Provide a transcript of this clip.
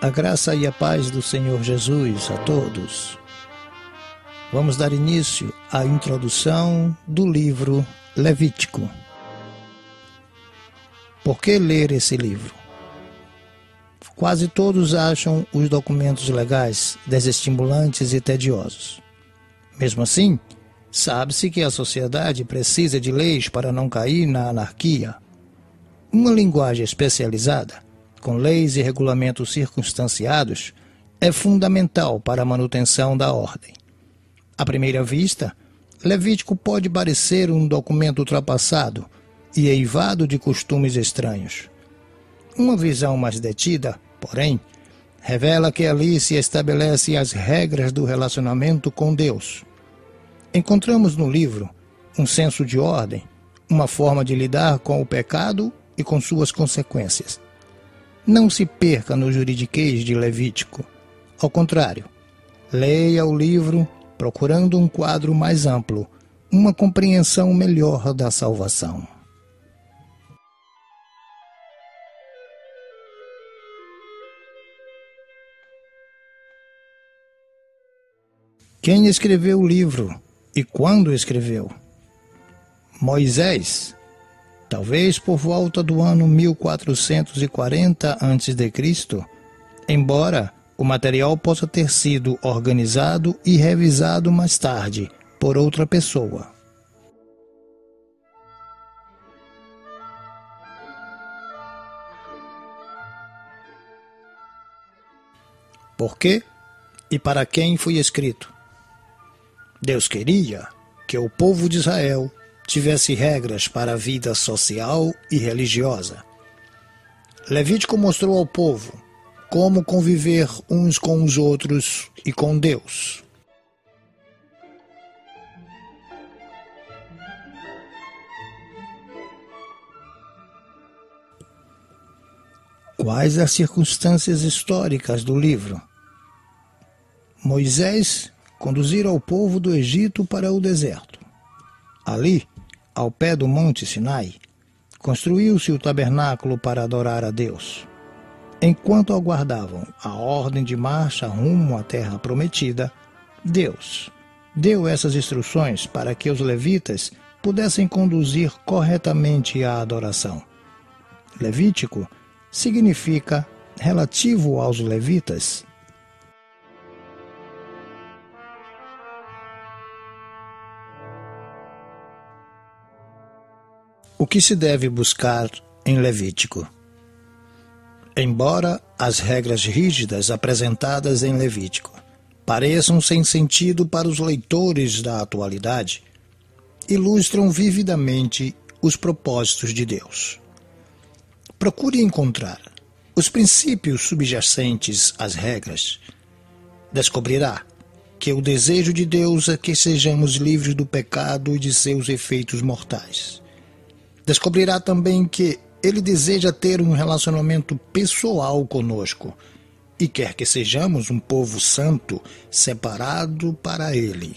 A graça e a paz do Senhor Jesus a todos. Vamos dar início à introdução do livro Levítico. Por que ler esse livro? Quase todos acham os documentos legais desestimulantes e tediosos. Mesmo assim, sabe-se que a sociedade precisa de leis para não cair na anarquia. Uma linguagem especializada com leis e regulamentos circunstanciados, é fundamental para a manutenção da ordem. À primeira vista, Levítico pode parecer um documento ultrapassado e eivado de costumes estranhos. Uma visão mais detida, porém, revela que ali se estabelecem as regras do relacionamento com Deus. Encontramos no livro um senso de ordem, uma forma de lidar com o pecado e com suas consequências. Não se perca no juridiquês de Levítico. Ao contrário, leia o livro procurando um quadro mais amplo, uma compreensão melhor da salvação. Quem escreveu o livro e quando escreveu? Moisés, talvez por volta do ano 1440 a.C., embora o material possa ter sido organizado e revisado mais tarde por outra pessoa. Por quê e para quem foi escrito? Deus queria que o povo de Israel tivesse regras para a vida social e religiosa. Levítico mostrou ao povo como conviver uns com os outros e com Deus. Quais as circunstâncias históricas do livro? Moisés conduzir ao povo do Egito para o deserto. Ali, ao pé do Monte Sinai, construiu-se o tabernáculo para adorar a Deus. Enquanto aguardavam a ordem de marcha rumo à terra prometida, Deus deu essas instruções para que os levitas pudessem conduzir corretamente a adoração. Levítico significa relativo aos levitas, O que se deve buscar em Levítico? Embora as regras rígidas apresentadas em Levítico pareçam sem sentido para os leitores da atualidade, ilustram vividamente os propósitos de Deus. Procure encontrar os princípios subjacentes às regras. Descobrirá que o desejo de Deus é que sejamos livres do pecado e de seus efeitos mortais Descobrirá também que ele deseja ter um relacionamento pessoal conosco e quer que sejamos um povo santo separado para ele.